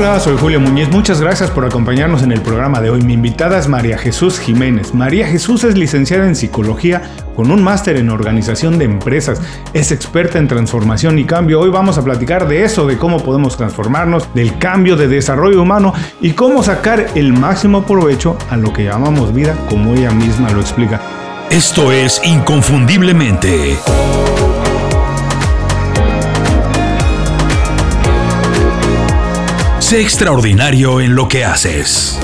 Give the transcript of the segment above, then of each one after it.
Hola, soy Julio Muñiz. Muchas gracias por acompañarnos en el programa de hoy. Mi invitada es María Jesús Jiménez. María Jesús es licenciada en psicología con un máster en organización de empresas. Es experta en transformación y cambio. Hoy vamos a platicar de eso, de cómo podemos transformarnos, del cambio de desarrollo humano y cómo sacar el máximo provecho a lo que llamamos vida, como ella misma lo explica. Esto es Inconfundiblemente. Sé extraordinario en lo que haces.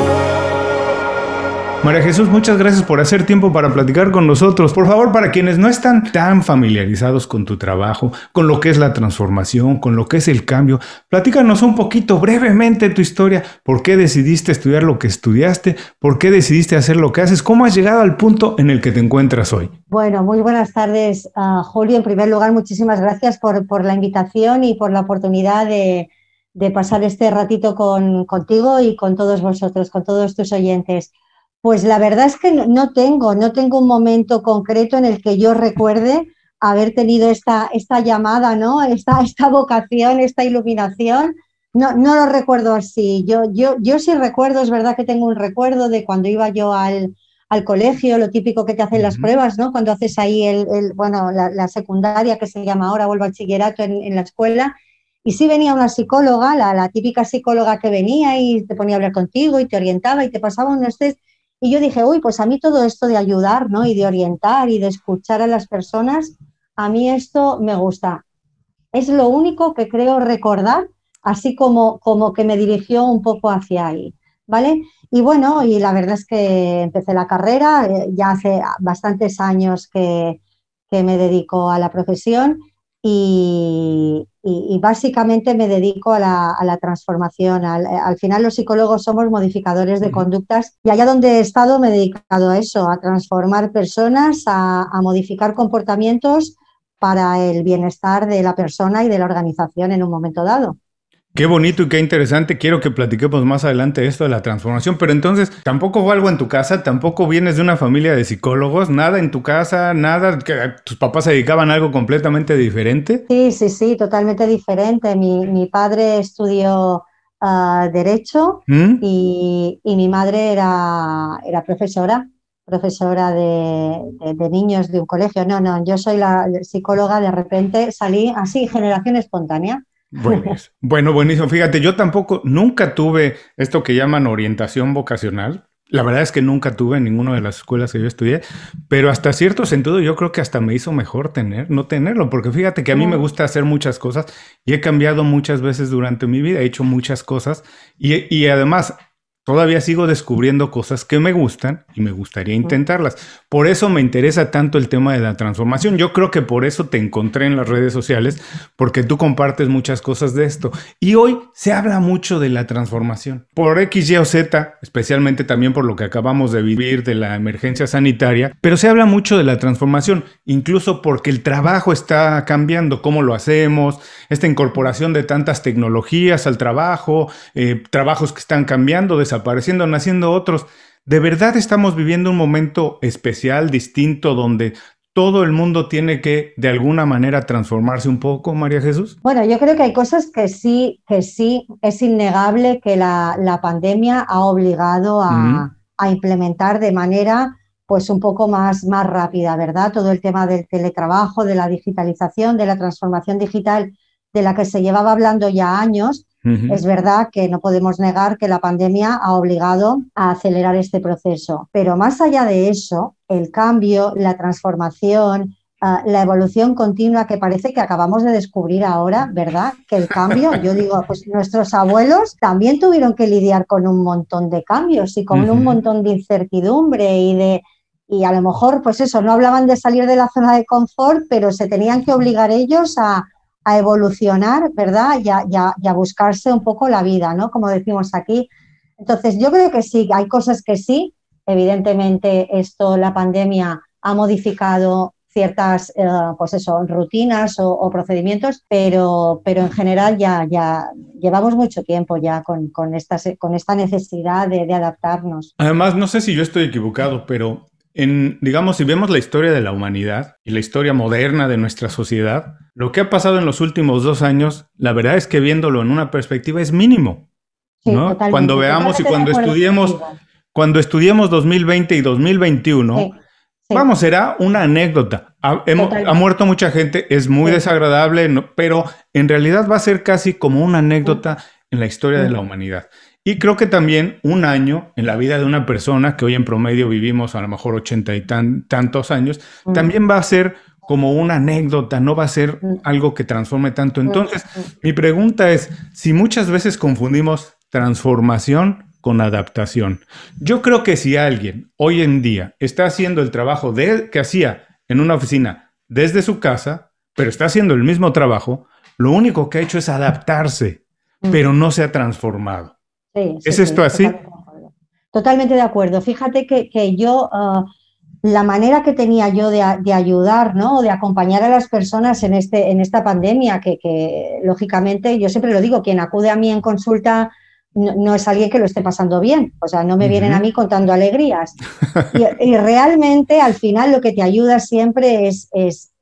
María Jesús, muchas gracias por hacer tiempo para platicar con nosotros. Por favor, para quienes no están tan familiarizados con tu trabajo, con lo que es la transformación, con lo que es el cambio, platícanos un poquito brevemente tu historia. ¿Por qué decidiste estudiar lo que estudiaste? ¿Por qué decidiste hacer lo que haces? ¿Cómo has llegado al punto en el que te encuentras hoy? Bueno, muy buenas tardes, uh, Julio. En primer lugar, muchísimas gracias por, por la invitación y por la oportunidad de de pasar este ratito con, contigo y con todos vosotros, con todos tus oyentes. Pues la verdad es que no tengo, no tengo un momento concreto en el que yo recuerde haber tenido esta, esta llamada, ¿no? Esta, esta vocación, esta iluminación. No, no lo recuerdo así. Yo, yo, yo sí recuerdo, es verdad que tengo un recuerdo de cuando iba yo al, al colegio, lo típico que te hacen las pruebas, ¿no? Cuando haces ahí el, el bueno, la, secundaria que se llama ahora, vuelvo al bachillerato en, en la escuela, y sí venía una psicóloga, la, típica psicóloga que venía y te ponía a hablar contigo y te orientaba y te pasaba unos test. Y yo dije, uy, pues a mí todo esto de ayudar, ¿no? Y de orientar y de escuchar a las personas, a mí esto me gusta. Es lo único que creo recordar, así como, como que me dirigió un poco hacia ahí, ¿vale? Y bueno, y la verdad es que empecé la carrera, eh, ya hace bastantes años que, que me dedico a la profesión y, básicamente me dedico a la, transformación. Al, final los psicólogos somos modificadores de conductas y allá donde he estado me he dedicado a eso, a transformar personas, a modificar comportamientos para el bienestar de la persona y de la organización en un momento dado. Qué bonito y qué interesante. Quiero que platiquemos más adelante esto de la transformación, pero entonces tampoco fue algo en tu casa, tampoco vienes de una familia de psicólogos, nada en tu casa, nada, que tus papás se dedicaban a algo completamente diferente. Sí, sí, sí, totalmente diferente. Mi, padre estudió ah, Derecho ¿Mm? y, mi madre era, era profesora profesora de, de, niños de un colegio. No, no, yo soy la psicóloga, de repente salí así, generación espontánea. Bueno, buenísimo. Fíjate, yo tampoco, nunca tuve esto que llaman orientación vocacional. La verdad es que nunca tuve en ninguna de las escuelas que yo estudié, pero hasta cierto sentido yo creo que hasta me hizo mejor tener, no tenerlo, porque fíjate que a mí me gusta hacer muchas cosas y he cambiado muchas veces durante mi vida, he hecho muchas cosas y, y además Todavía sigo descubriendo cosas que me gustan y me gustaría intentarlas. Por eso me interesa tanto el tema de la transformación. Yo creo que por eso te encontré en las redes sociales, porque tú compartes muchas cosas de esto. Y hoy se habla mucho de la transformación. Por X, Y o Z, especialmente también por lo que acabamos de vivir de la emergencia sanitaria, pero se habla mucho de la transformación, incluso porque el trabajo está cambiando, cómo lo hacemos, esta incorporación de tantas tecnologías al trabajo, eh, trabajos que están cambiando, apareciendo, naciendo otros. ¿De verdad estamos viviendo un momento especial, distinto, donde todo el mundo tiene que de alguna manera transformarse un poco, María Jesús? Bueno, yo creo que hay cosas que sí, que sí, es innegable que la, la pandemia ha obligado a, a, implementar de manera pues un poco más, más rápida, ¿verdad? Todo el tema del teletrabajo, de la digitalización, de la transformación digital de la que se llevaba hablando ya años, es verdad que no podemos negar que la pandemia ha obligado a acelerar este proceso, pero más allá de eso, el cambio, la transformación, ah, la evolución continua que parece que acabamos de descubrir ahora, ¿verdad? Que el cambio, yo digo, pues nuestros abuelos también tuvieron que lidiar con un montón de cambios y con un montón de incertidumbre y de y a lo mejor, pues eso, no hablaban de salir de la zona de confort, pero se tenían que obligar ellos a, a evolucionar, ¿verdad? Y a, buscarse un poco la vida, ¿no? Como decimos aquí. Entonces, yo creo que sí, hay cosas que sí. Evidentemente, esto, la pandemia ha modificado ciertas eh, pues eso, rutinas o, procedimientos, pero, pero en general ya, ya llevamos mucho tiempo ya con, con, esta, con esta necesidad de, de adaptarnos. Además, no sé si yo estoy equivocado, pero en, digamos, si vemos la historia de la humanidad y la historia moderna de nuestra sociedad, lo que ha pasado en los últimos dos años, la verdad es que viéndolo en una perspectiva es mínimo. cuando veamos y cuando estudiemos, cuando estudiemos 2020 y 2021, vamos, será una anécdota. Ha, ha, muerto mucha gente, es muy desagradable, pero en realidad va a ser casi como una anécdota en la historia de la humanidad. Y creo que también un año en la vida de una persona, que hoy en promedio vivimos a lo mejor ochenta y tantos años, también va a ser como una anécdota, no va a ser algo que transforme tanto. Entonces, mi pregunta es, si muchas veces confundimos transformación con adaptación, yo creo que si alguien hoy en día está haciendo el trabajo de, que hacía en una oficina desde su casa, pero está haciendo el mismo trabajo, lo único que ha hecho es adaptarse, pero no se ha transformado. ¿Es esto así? Totalmente de acuerdo. Fíjate que, yo, ah, la manera que tenía yo de, ayudar, ¿no? De acompañar a las personas en, este, en esta pandemia, que, lógicamente, yo siempre lo digo, quien acude a mí en consulta no, es alguien que lo esté pasando bien, o sea, no me vienen a mí contando alegrías. Y, realmente al final lo que te ayuda siempre es, es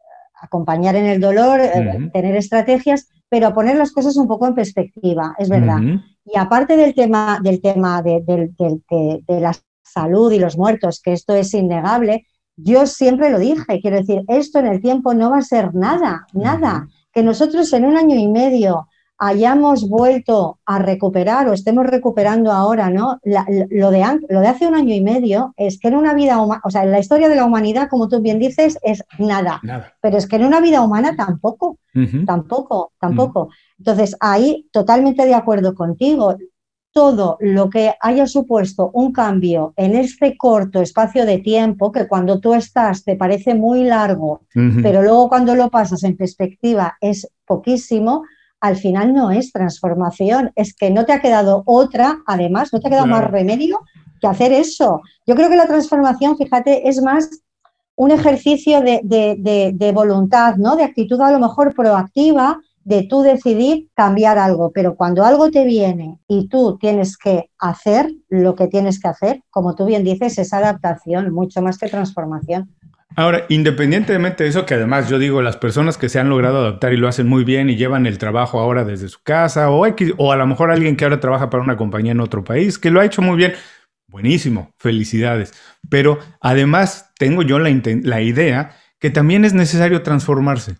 acompañar en el dolor, eh, tener estrategias, pero poner las cosas un poco en perspectiva, es verdad. Y aparte del tema, del tema de, la salud y los muertos, que esto es innegable, yo siempre lo dije, quiero decir, esto en el tiempo no va a ser nada, nada. Que nosotros en un año y medio hayamos vuelto a recuperar o estemos recuperando ahora, ¿no? lo, de, lo de hace un año y medio es que en una vida humana, o sea, en la historia de la humanidad, como tú bien dices, es nada. Pero es que en una vida humana tampoco, tampoco, tampoco. Entonces, ahí totalmente de acuerdo contigo. Todo lo que haya supuesto un cambio en este corto espacio de tiempo, que cuando tú estás te parece muy largo, pero luego cuando lo pasas en perspectiva es poquísimo, al final no es transformación, es que no te ha quedado otra, además, no te ha quedado más remedio que hacer eso. Yo creo que la transformación, fíjate, es más un ejercicio de, de, voluntad, ¿no? De actitud a lo mejor proactiva, de tú decidir cambiar algo, pero cuando algo te viene y tú tienes que hacer lo que tienes que hacer, como tú bien dices, es adaptación, mucho más que transformación. Ahora, independientemente de eso, que además yo digo, las personas que se han logrado adaptar y lo hacen muy bien y llevan el trabajo ahora desde su casa, o, o a lo mejor alguien que ahora trabaja para una compañía en otro país, que lo ha hecho muy bien, buenísimo, felicidades. Pero además tengo yo la, la idea que también es necesario transformarse,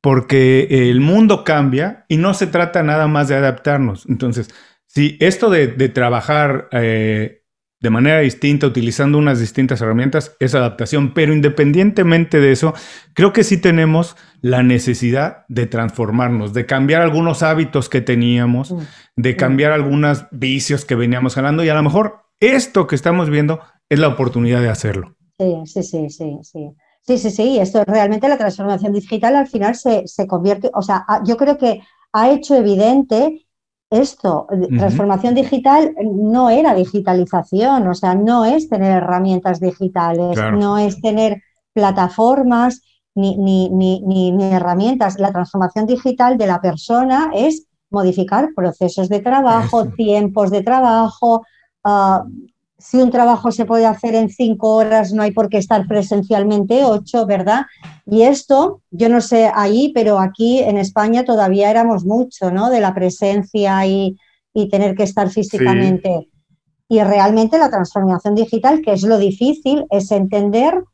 porque el mundo cambia y no se trata nada más de adaptarnos. Entonces, si esto de, trabajar... Eh, de manera distinta, utilizando unas distintas herramientas, es adaptación. Pero independientemente de eso, creo que sí tenemos la necesidad de transformarnos, de cambiar algunos hábitos que teníamos, mm. de mm. cambiar algunos vicios que veníamos ganando y a lo mejor esto que estamos viendo es la oportunidad de hacerlo. Sí, sí, sí, sí, sí. Sí, sí, sí, esto es realmente la transformación digital al final se, se convierte, o sea, yo creo que ha hecho evidente esto, transformación digital no era digitalización, o sea, no es tener herramientas digitales, no es tener plataformas ni, ni, ni, ni, herramientas. La transformación digital de la persona es modificar procesos de trabajo, tiempos de trabajo, uh, si un trabajo se puede hacer en cinco horas, no hay por qué estar presencialmente ocho, ¿verdad? Y esto, yo no sé ahí, pero aquí en España todavía éramos mucho, ¿no? De la presencia y, tener que estar físicamente. Y realmente la transformación digital, que es lo difícil, es entender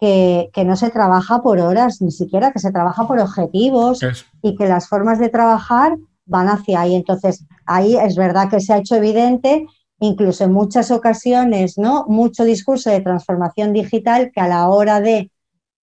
que, no se trabaja por horas, ni siquiera que se trabaja por objetivos y que las formas de trabajar van hacia ahí. Entonces, ahí es verdad que se ha hecho evidente incluso en muchas ocasiones, ¿no? Mucho discurso de transformación digital que a la hora de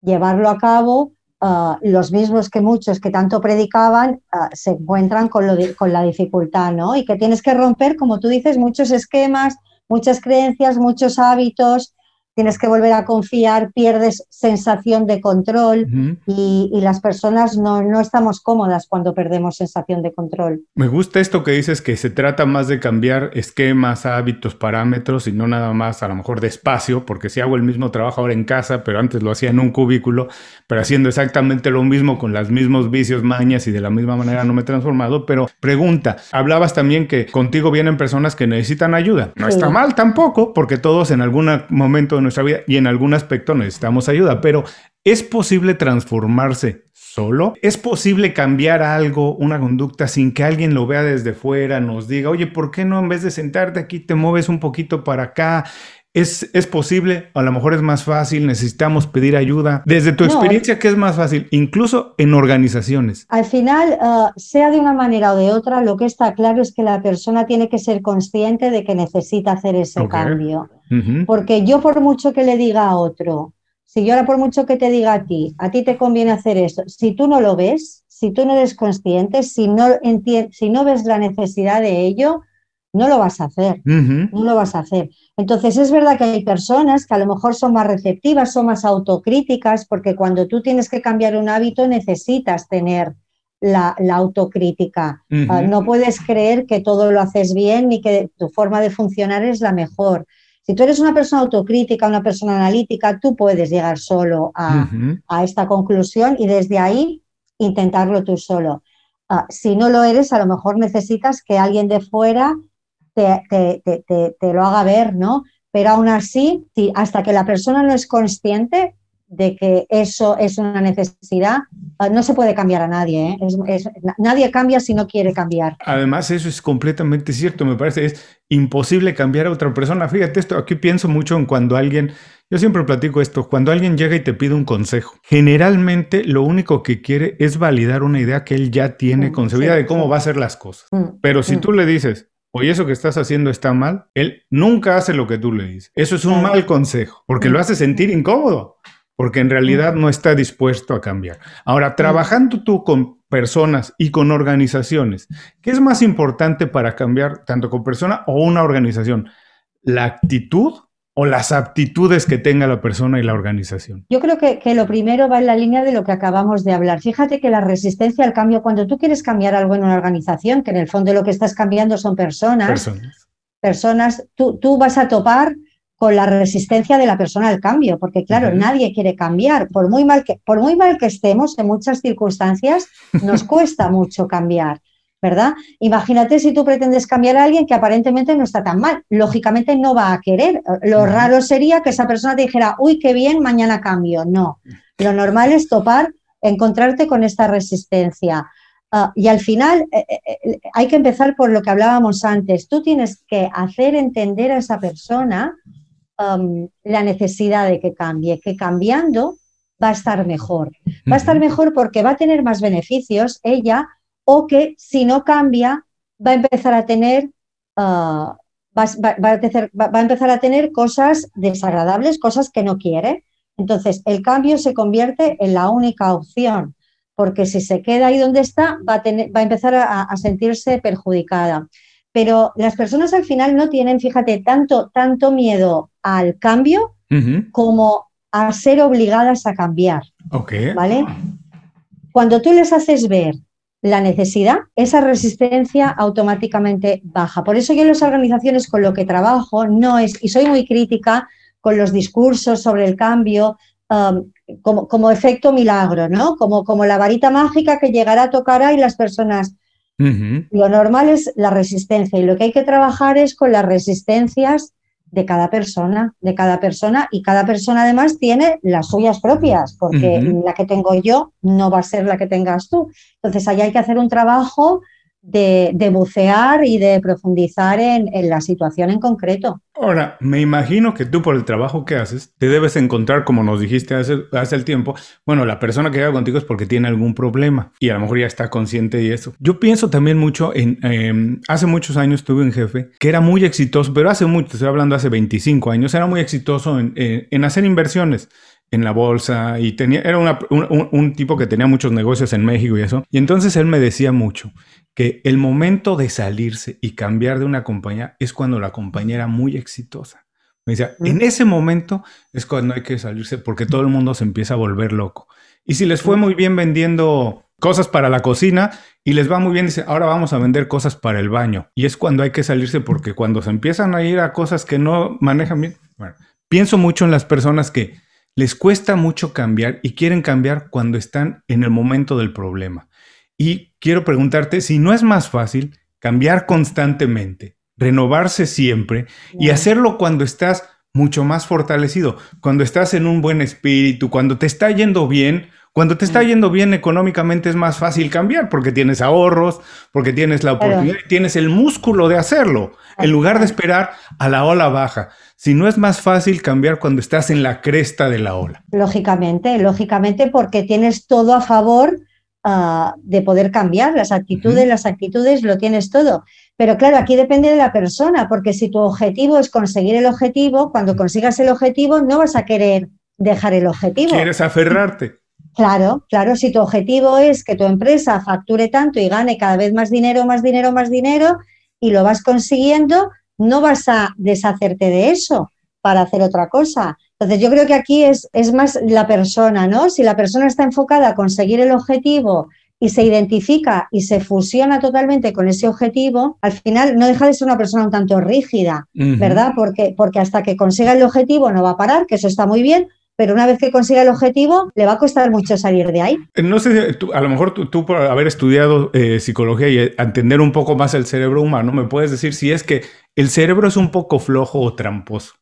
llevarlo a cabo, ah, los mismos que muchos que tanto predicaban ah, se encuentran con, lo con la dificultad, ¿no? Y que tienes que romper, como tú dices, muchos esquemas, muchas creencias, muchos hábitos, tienes que volver a confiar, pierdes sensación de control y, las personas no, no, estamos cómodas cuando perdemos sensación de control. Me gusta esto que dices que se trata más de cambiar esquemas, hábitos, parámetros y no nada más a lo mejor de espacio, porque si hago el mismo trabajo ahora en casa, pero antes lo hacía en un cubículo, pero haciendo exactamente lo mismo con los mismos vicios, mañas y de la misma manera no me he transformado. Pero pregunta, hablabas también que contigo vienen personas que necesitan ayuda. No está mal tampoco, porque todos en algún momento nuestra vida y en algún aspecto necesitamos ayuda, pero ¿Es posible transformarse solo? ¿Es posible cambiar algo, una conducta, sin que alguien lo vea desde fuera, nos diga, oye, ¿por qué no en vez de sentarte aquí te mueves un poquito para acá? ¿Es, ¿Es, posible? A lo mejor es más fácil, necesitamos pedir ayuda. Desde tu experiencia, ¿qué es más fácil? Incluso en organizaciones. Al final, uh, sea de una manera o de otra, lo que está claro es que la persona tiene que ser consciente de que necesita hacer ese okay. cambio. Uh -huh. Porque yo por mucho que le diga a otro, si yo ahora por mucho que te diga a ti, a ti te conviene hacer esto, si tú no lo ves, si tú no eres consciente, si no, si no ves la necesidad de ello, no lo vas a hacer, uh -huh. no lo vas a hacer. Entonces es verdad que hay personas que a lo mejor son más receptivas, son más autocríticas, porque cuando tú tienes que cambiar un hábito necesitas tener la, la autocrítica. Uh -huh. uh, no puedes creer que todo lo haces bien ni que tu forma de funcionar es la mejor. Si tú eres una persona autocrítica, una persona analítica, tú puedes llegar solo a, -huh. a esta conclusión y desde ahí intentarlo tú solo. Uh, si no lo eres, a lo mejor necesitas que alguien de fuera te, te, te, te, lo haga ver, ¿no? Pero aún así, hasta que la persona no es consciente de que eso es una necesidad, ah, no se puede cambiar a nadie. ¿eh? Es, es, nadie cambia si no quiere cambiar. Además, eso es completamente cierto, me parece. Es imposible cambiar a otra persona. Fíjate esto, aquí pienso mucho en cuando alguien, yo siempre platico esto, cuando alguien llega y te pide un consejo, generalmente lo único que quiere es validar una idea que él ya tiene mm, concebida sí, de cómo sí. va a hacer las cosas. Mm, Pero si mm. tú le dices, oye, eso que estás haciendo está mal, él nunca hace lo que tú le dices. Eso es un mal consejo, porque lo hace sentir incómodo, porque en realidad no está dispuesto a cambiar. Ahora, trabajando tú con personas y con organizaciones, ¿qué es más importante para cambiar tanto con persona o una organización? ¿La actitud o las aptitudes que tenga la persona y la organización? Yo creo que, que, lo primero va en la línea de lo que acabamos de hablar. Fíjate que la resistencia al cambio, cuando tú quieres cambiar algo en una organización, que en el fondo lo que estás cambiando son personas, personas, personas tú, tú vas a topar con la resistencia de la persona al cambio, porque claro, nadie quiere cambiar, por muy, mal que, por muy mal que estemos en muchas circunstancias, nos cuesta mucho cambiar. ¿Verdad? Imagínate si tú pretendes cambiar a alguien que aparentemente no está tan mal. Lógicamente no va a querer. Lo raro sería que esa persona te dijera, uy, qué bien, mañana cambio. No. Lo normal es topar, encontrarte con esta resistencia. Uh, y al final eh, eh, eh, hay que empezar por lo que hablábamos antes. Tú tienes que hacer entender a esa persona um, la necesidad de que cambie, que cambiando va a estar mejor. Va a estar mejor porque va a tener más beneficios ella o que si no cambia va a empezar a tener, uh, va, va, va, a empezar, va, a empezar a tener cosas desagradables, cosas que no quiere. Entonces, el cambio se convierte en la única opción, porque si se queda ahí donde está, va a, tener, va a empezar a, a sentirse perjudicada. Pero las personas al final no tienen, fíjate, tanto, tanto miedo al cambio uh -huh. como a ser obligadas a cambiar. Okay. ¿Vale? Cuando tú les haces ver la necesidad, esa resistencia automáticamente baja. Por eso yo en las organizaciones con lo que trabajo no es, y soy muy crítica con los discursos sobre el cambio um, como, como, efecto milagro, ¿no? Como, como la varita mágica que llegará, tocará y las personas... Uh -huh. Lo normal es la resistencia y lo que hay que trabajar es con las resistencias de cada persona, de cada persona, y cada persona además tiene las suyas propias, porque uh -huh. la que tengo yo no va a ser la que tengas tú. Entonces, ahí hay que hacer un trabajo de, bucear y de profundizar en, la situación en concreto. Ahora, me imagino que tú por el trabajo que haces, te debes encontrar, como nos dijiste hace, hace el tiempo, bueno, la persona que llega contigo es porque tiene algún problema y a lo mejor ya está consciente de eso. Yo pienso también mucho en, eh, hace muchos años tuve un jefe que era muy exitoso, pero hace mucho, estoy hablando hace 25 años, era muy exitoso en, en hacer inversiones en la bolsa y tenía, era una, un, un, tipo que tenía muchos negocios en México y eso. Y entonces él me decía mucho que el momento de salirse y cambiar de una compañía es cuando la compañía era muy exitosa. Me decía, en ese momento es cuando hay que salirse porque todo el mundo se empieza a volver loco. Y si les fue muy bien vendiendo cosas para la cocina y les va muy bien, dice, ahora vamos a vender cosas para el baño. Y es cuando hay que salirse porque cuando se empiezan a ir a cosas que no manejan bien, bueno, pienso mucho en las personas que les cuesta mucho cambiar y quieren cambiar cuando están en el momento del problema. Y quiero preguntarte si no es más fácil cambiar constantemente, renovarse siempre y hacerlo cuando estás mucho más fortalecido. Cuando estás en un buen espíritu, cuando te está yendo bien, cuando te está mm. yendo bien económicamente es más fácil cambiar porque tienes ahorros, porque tienes la oportunidad, tienes el músculo de hacerlo, en lugar de esperar a la ola baja. Si no es más fácil cambiar cuando estás en la cresta de la ola. Lógicamente, lógicamente porque tienes todo a favor ah, de poder cambiar las actitudes, las actitudes lo tienes todo. Pero claro, aquí depende de la persona, porque si tu objetivo es conseguir el objetivo, cuando consigas el objetivo no vas a querer dejar el objetivo. Quieres aferrarte. Claro, claro, si tu objetivo es que tu empresa facture tanto y gane cada vez más dinero, más dinero, más dinero, y lo vas consiguiendo, no vas a deshacerte de eso para hacer otra cosa. Entonces, yo creo que aquí es, es más la persona, ¿no? Si la persona está enfocada a conseguir el objetivo y se identifica y se fusiona totalmente con ese objetivo, al final no deja de ser una persona un tanto rígida, ¿verdad? Porque, porque hasta que consiga el objetivo no va a parar, que eso está muy bien, pero una vez que consiga el objetivo, le va a costar mucho salir de ahí. Eh, no sé, a lo mejor tú, por haber estudiado eh, psicología y eh, entender un poco más el cerebro humano, me puedes decir si es que el cerebro es un poco flojo o tramposo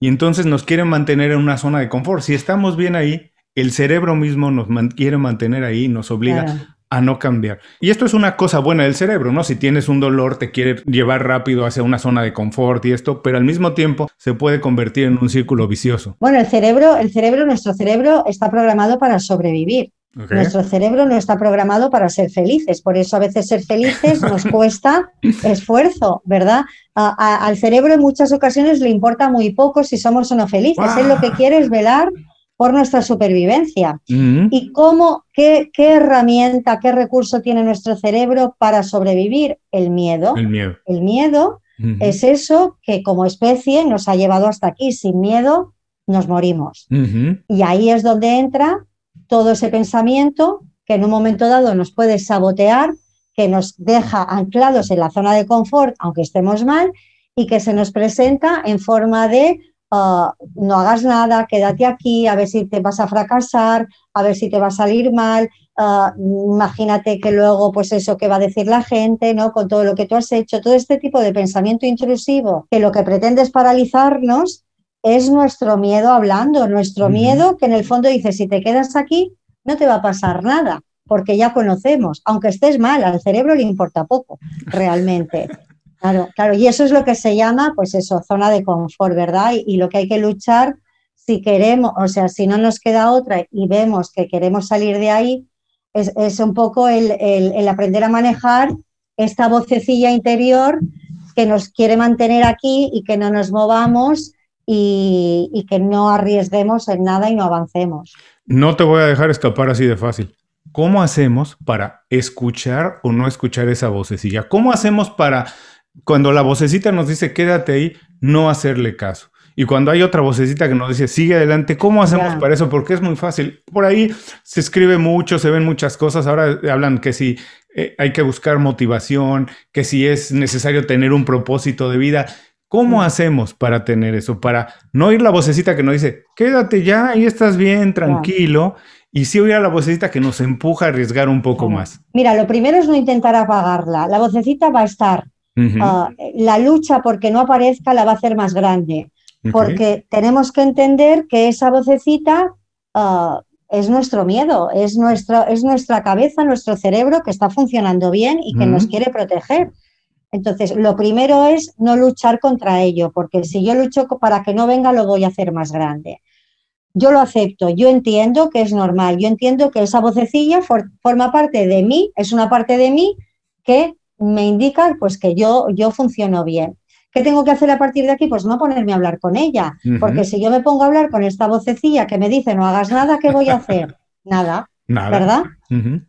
y entonces nos quiere mantener en una zona de confort. Si estamos bien ahí, el cerebro mismo nos quiere mantener ahí, nos obliga a no cambiar. Y esto es una cosa buena del cerebro, ¿no? Si tienes un dolor, te quiere llevar rápido hacia una zona de confort y esto, pero al mismo tiempo se puede convertir en un círculo vicioso. Bueno, el cerebro, el cerebro, nuestro cerebro está programado para sobrevivir. Nuestro cerebro no está programado para ser felices, por eso a veces ser felices nos cuesta esfuerzo, ¿verdad? al cerebro en muchas ocasiones le importa muy poco si somos o no felices, él lo que quiere es velar por nuestra supervivencia. ¿Y cómo, qué, qué, herramienta, qué recurso tiene nuestro cerebro para sobrevivir? El miedo. El miedo. El miedo es eso que como especie nos ha llevado hasta aquí. Sin miedo nos morimos. Y ahí es donde entra todo ese pensamiento que en un momento dado nos puede sabotear, que nos deja anclados en la zona de confort, aunque estemos mal, y que se nos presenta en forma de Ah, no hagas nada, quédate aquí, a ver si te vas a fracasar, a ver si te va a salir mal, ah, imagínate que luego, pues eso que va a decir la gente, ¿no? Con todo lo que tú has hecho, todo este tipo de pensamiento intrusivo, que lo que pretende es paralizarnos, es nuestro miedo hablando, nuestro miedo que en el fondo dice, si te quedas aquí, no te va a pasar nada, porque ya conocemos, aunque estés mal, al cerebro le importa poco, realmente. Claro, claro, y eso es lo que se llama, pues eso, zona de confort, ¿verdad? Y, lo que hay que luchar, si queremos, o sea, si no nos queda otra y vemos que queremos salir de ahí, es, un poco el, aprender a manejar esta vocecilla interior que nos quiere mantener aquí y que no nos movamos y, y que no arriesguemos en nada y no avancemos. No te voy a dejar escapar así de fácil. ¿Cómo hacemos para escuchar o no escuchar esa vocecilla? ¿Cómo hacemos para cuando la vocecita nos dice quédate ahí, no hacerle caso. Y cuando hay otra vocecita que nos dice sigue adelante, ¿cómo hacemos para eso? Porque es muy fácil. Por ahí se escribe mucho, se ven muchas cosas. Ahora hablan que si eh, hay que buscar motivación, que si es necesario tener un propósito de vida. ¿Cómo hacemos para tener eso? Para no oír la vocecita que nos dice, quédate ya, ahí estás bien, tranquilo. Y sí oír a la vocecita que nos empuja a arriesgar un poco más. Mira, lo primero es no intentar apagarla. La vocecita va a estar Ah, la lucha porque no aparezca la va a hacer más grande, porque tenemos que entender que esa vocecita ah, es nuestro miedo, es, nuestro, es nuestra cabeza, nuestro cerebro que está funcionando bien y que nos quiere proteger. Entonces, lo primero es no luchar contra ello, porque si yo lucho para que no venga, lo voy a hacer más grande. Yo lo acepto, yo entiendo que es normal, yo entiendo que esa vocecilla forma parte de mí, es una parte de mí que me indica pues que yo, yo funciono bien. ¿Qué tengo que hacer a partir de aquí? Pues no ponerme a hablar con ella, porque si yo me pongo a hablar con esta vocecilla que me dice no hagas nada, ¿qué voy a hacer? Nada, ¿verdad?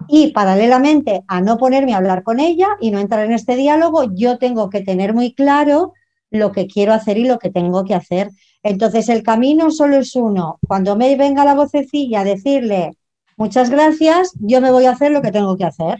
Y paralelamente a no ponerme a hablar con ella y no entrar en este diálogo, yo tengo que tener muy claro lo que quiero hacer y lo que tengo que hacer. Entonces el camino solo es uno. Cuando me venga la vocecilla a decirle muchas gracias, yo me voy a hacer lo que tengo que hacer.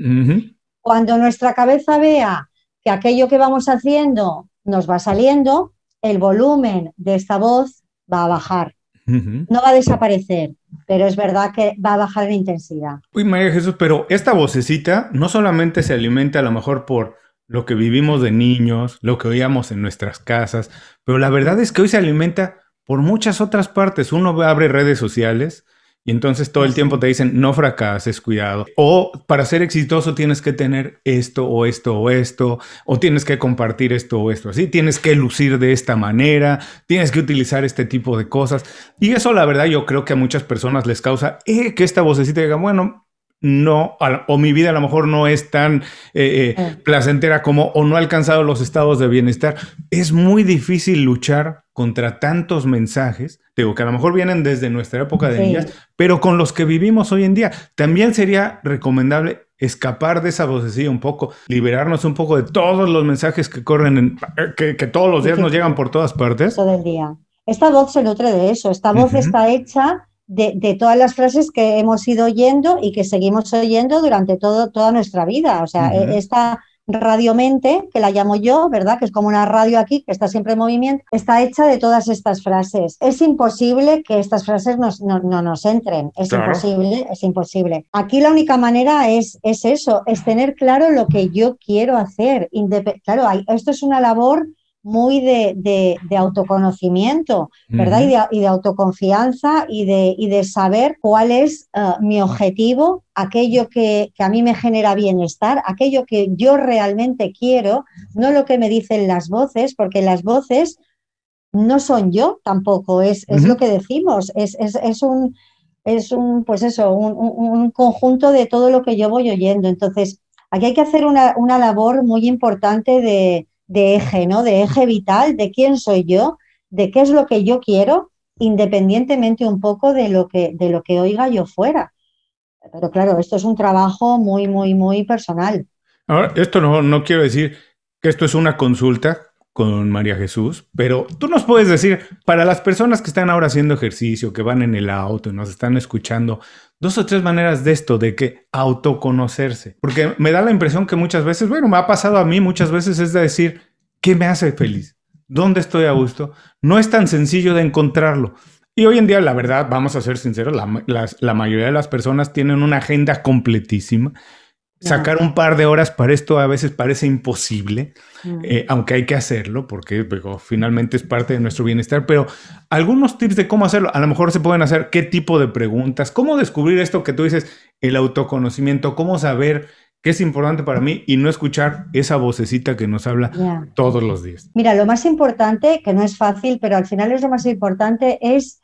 Cuando nuestra cabeza vea que aquello que vamos haciendo nos va saliendo, el volumen de esta voz va a bajar. No va a desaparecer, pero es verdad que va a bajar en intensidad. Uy, María Jesús, pero esta vocecita no solamente se alimenta a lo mejor por lo que vivimos de niños, lo que oíamos en nuestras casas, pero la verdad es que hoy se alimenta por muchas otras partes. Uno abre redes sociales y entonces todo el tiempo te dicen, no fracases, cuidado. O para ser exitoso tienes que tener esto o esto o esto, o tienes que compartir esto o esto así, tienes que lucir de esta manera, tienes que utilizar este tipo de cosas. Y eso la verdad yo creo que a muchas personas les causa eh, que esta vocecita diga, bueno, no, o mi vida a lo mejor no es tan eh, eh, placentera como, o no ha alcanzado los estados de bienestar. Es muy difícil luchar contra tantos mensajes, digo, que a lo mejor vienen desde nuestra época de niñas, pero con los que vivimos hoy en día. También sería recomendable escapar de esa vocecilla un poco, liberarnos un poco de todos los mensajes que corren, que, todos los días nos llegan por todas partes. Todo el día. Esta voz se nutre de eso, esta voz está hecha de, todas las frases que hemos ido oyendo y que seguimos oyendo durante todo, toda nuestra vida. O sea, e, esta radiomente, que la llamo yo, ¿verdad? Que es como una radio aquí, que está siempre en movimiento, está hecha de todas estas frases. Es imposible que estas frases no, nos entren. Es imposible, es imposible. Aquí la única manera es, es eso, es tener claro lo que yo quiero hacer. claro, esto es una labor muy de, autoconocimiento, ¿verdad? y, de, autoconfianza y de, de saber cuál es eh, mi objetivo, aquello que, a mí me genera bienestar, aquello que yo realmente quiero, no lo que me dicen las voces, porque las voces no son yo tampoco, es, es lo que decimos, es, es, un, es un, pues eso, un, conjunto de todo lo que yo voy oyendo. Entonces, aquí hay que hacer una, una labor muy importante de de eje, ¿no? De eje vital, de quién soy yo, de qué es lo que yo quiero, independientemente un poco de lo que, de lo que oiga yo fuera. Pero claro, esto es un trabajo muy, muy, muy personal. Ahora, esto no, no quiero decir que esto es una consulta con María Jesús, pero tú nos puedes decir, para las personas que están ahora haciendo ejercicio, que van en el auto y nos están escuchando, dos o tres maneras de esto, de que autoconocerse. Porque me da la impresión que muchas veces, bueno, me ha pasado a mí muchas veces, es de decir, ¿qué me hace feliz? ¿Dónde estoy a gusto? No es tan sencillo de encontrarlo. Y hoy en día, la verdad, vamos a ser sinceros, la, la mayoría de las personas tienen una agenda completísima Sacar un par de horas para esto a veces parece imposible, eh, aunque hay que hacerlo porque finalmente es parte de nuestro bienestar, pero algunos tips de cómo hacerlo, a lo mejor se pueden hacer, qué tipo de preguntas, cómo descubrir esto que tú dices, el autoconocimiento, cómo saber qué es importante para mí y no escuchar esa vocecita que nos habla todos los días. Mira, lo más importante, que no es fácil, pero al final es lo más importante, es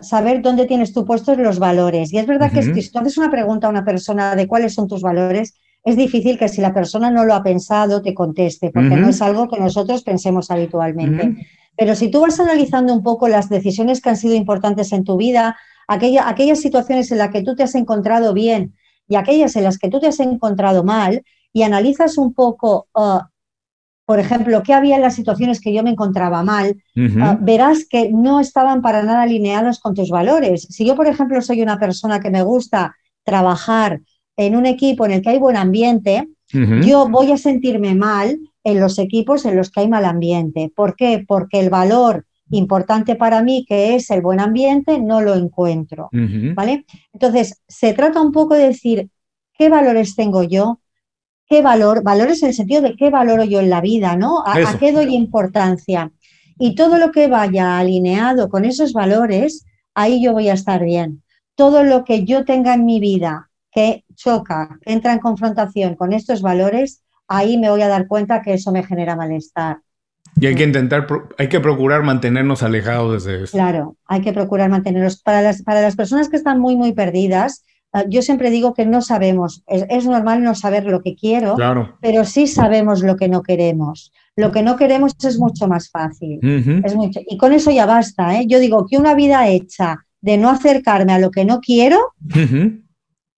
saber dónde tienes tú puestos los valores. Y es verdad que si tú haces una pregunta a una persona de cuáles son tus valores, es difícil que si la persona no lo ha pensado te conteste, porque no es algo que nosotros pensemos habitualmente. Pero si tú vas analizando un poco las decisiones que han sido importantes en tu vida, aquella, aquellas situaciones en las que tú te has encontrado bien y aquellas en las que tú te has encontrado mal, y analizas un poco uh, por ejemplo, qué había en las situaciones que yo me encontraba mal, ah, verás que no estaban para nada alineados con tus valores. Si yo, por ejemplo, soy una persona que me gusta trabajar en un equipo en el que hay buen ambiente, yo voy a sentirme mal en los equipos en los que hay mal ambiente. ¿Por qué? Porque el valor importante para mí, que es el buen ambiente, no lo encuentro. ¿Vale? Entonces, se trata un poco de decir, ¿qué valores tengo yo? Qué valor, valores en el sentido de qué valoro yo en la vida, ¿no? A, qué doy importancia. Y todo lo que vaya alineado con esos valores, ahí yo voy a estar bien. Todo lo que yo tenga en mi vida que choca, que entra en confrontación con estos valores, ahí me voy a dar cuenta que eso me genera malestar. Y hay que intentar, hay que procurar mantenernos alejados de eso. Claro, hay que procurar mantenernos. Para las, para las personas que están muy, muy perdidas, yo siempre digo que no sabemos, es, normal no saber lo que quiero, pero sí sabemos lo que no queremos. Lo que no queremos es mucho más fácil. es mucho, y con eso ya basta. ¿eh? Yo digo que una vida hecha de no acercarme a lo que no quiero,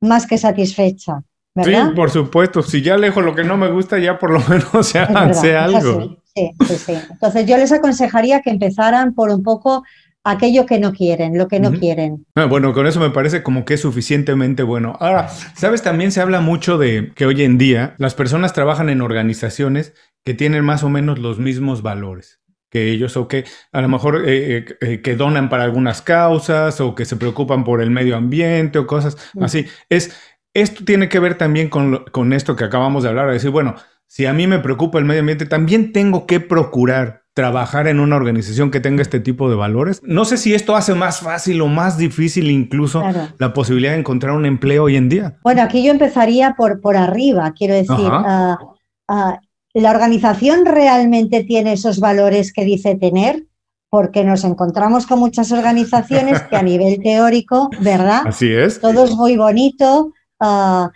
más que satisfecha. Sí, por supuesto. Si ya lejos lo que no me gusta, ya por lo menos se hace algo. Sí, sí, sí. Entonces yo les aconsejaría que empezaran por un poco aquello que no quieren, lo que no quieren. Ah, bueno, con eso me parece como que es suficientemente bueno. Ahora, sabes, también se habla mucho de que hoy en día las personas trabajan en organizaciones que tienen más o menos los mismos valores que ellos o que a lo mejor eh, eh, eh, que donan para algunas causas o que se preocupan por el medio ambiente o cosas mm. así. Es, esto tiene que ver también con, con esto que acabamos de hablar, de decir, bueno, si a mí me preocupa el medio ambiente, también tengo que procurar trabajar en una organización que tenga este tipo de valores. No sé si esto hace más fácil o más difícil incluso la posibilidad de encontrar un empleo hoy en día. Bueno, aquí yo empezaría por, por arriba, quiero decir, ah, ah, ¿la organización realmente tiene esos valores que dice tener? Porque nos encontramos con muchas organizaciones que a nivel teórico, ¿verdad? Así es. Todo es muy bonito. Ah,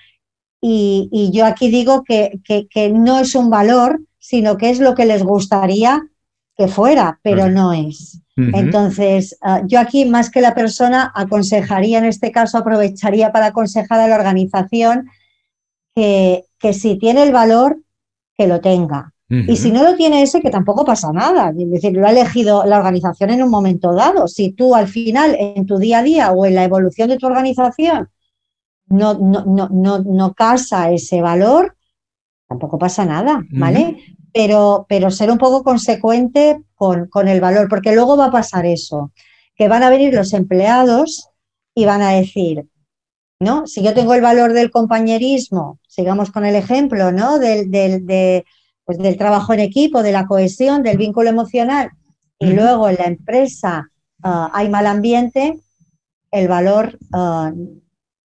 y, yo aquí digo que, que no es un valor, sino que es lo que les gustaría que fuera, pero no es. Entonces, ah, yo aquí más que la persona aconsejaría, en este caso aprovecharía para aconsejar a la organización que, que si tiene el valor, que lo tenga. Y si no lo tiene ese, que tampoco pasa nada. Es decir, lo ha elegido la organización en un momento dado. Si tú al final, en tu día a día o en la evolución de tu organización, no, no, no, no, no casa ese valor, tampoco pasa nada, ¿vale? Pero, pero ser un poco consecuente con, con el valor, porque luego va a pasar eso, que van a venir los empleados y van a decir, ¿no? Si yo tengo el valor del compañerismo, sigamos con el ejemplo, ¿no? Del, del, de, pues del trabajo en equipo, de la cohesión, del vínculo emocional, y luego en la empresa ah, hay mal ambiente, el valor uh,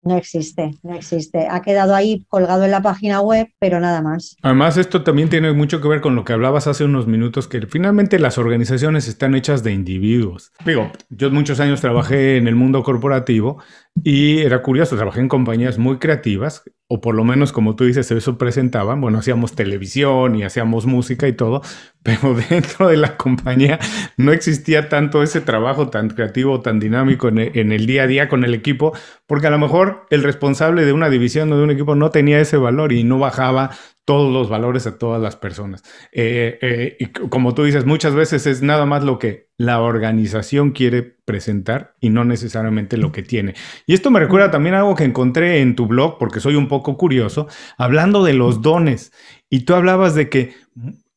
no existe, no existe. Ha quedado ahí colgado en la página web, pero nada más. Además, esto también tiene mucho que ver con lo que hablabas hace unos minutos, que finalmente las organizaciones están hechas de individuos. Digo, yo muchos años trabajé en el mundo corporativo y era curioso, trabajé en compañías muy creativas, o por lo menos como tú dices, eso presentaban. Bueno, hacíamos televisión y hacíamos música y todo, pero dentro de la compañía no existía tanto ese trabajo tan creativo, tan dinámico en el, día a día con el equipo, porque a lo mejor el responsable de una división o de un equipo no tenía ese valor y no bajaba todos los valores a todas las personas. Eh, eh, y como tú dices, muchas veces es nada más lo que la organización quiere presentar y no necesariamente lo que tiene. Y esto me recuerda también algo que encontré en tu blog, porque soy un poco curioso, hablando de los dones. Y tú hablabas de que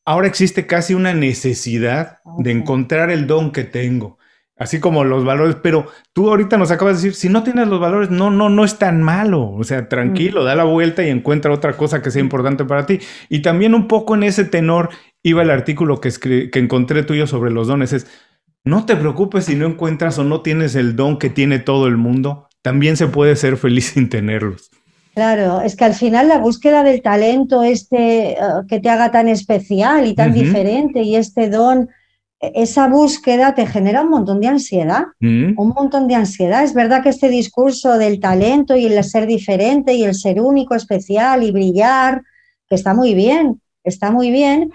ahora existe casi una necesidad de encontrar el don que tengo así como los valores, pero tú ahorita nos acabas de decir, si no tienes los valores, no, no, no es tan malo, o sea, tranquilo, da la vuelta y encuentra otra cosa que sea importante para ti. Y también un poco en ese tenor iba el artículo que, que encontré tuyo sobre los dones, es, no te preocupes si no encuentras o no tienes el don que tiene todo el mundo, también se puede ser feliz sin tenerlos. Claro, es que al final la búsqueda del talento este eh, que te haga tan especial y tan diferente y este don esa búsqueda te genera un montón de ansiedad, mm. un montón de ansiedad. Es verdad que este discurso del talento y el ser diferente y el ser único, especial y brillar, que está muy bien, está muy bien,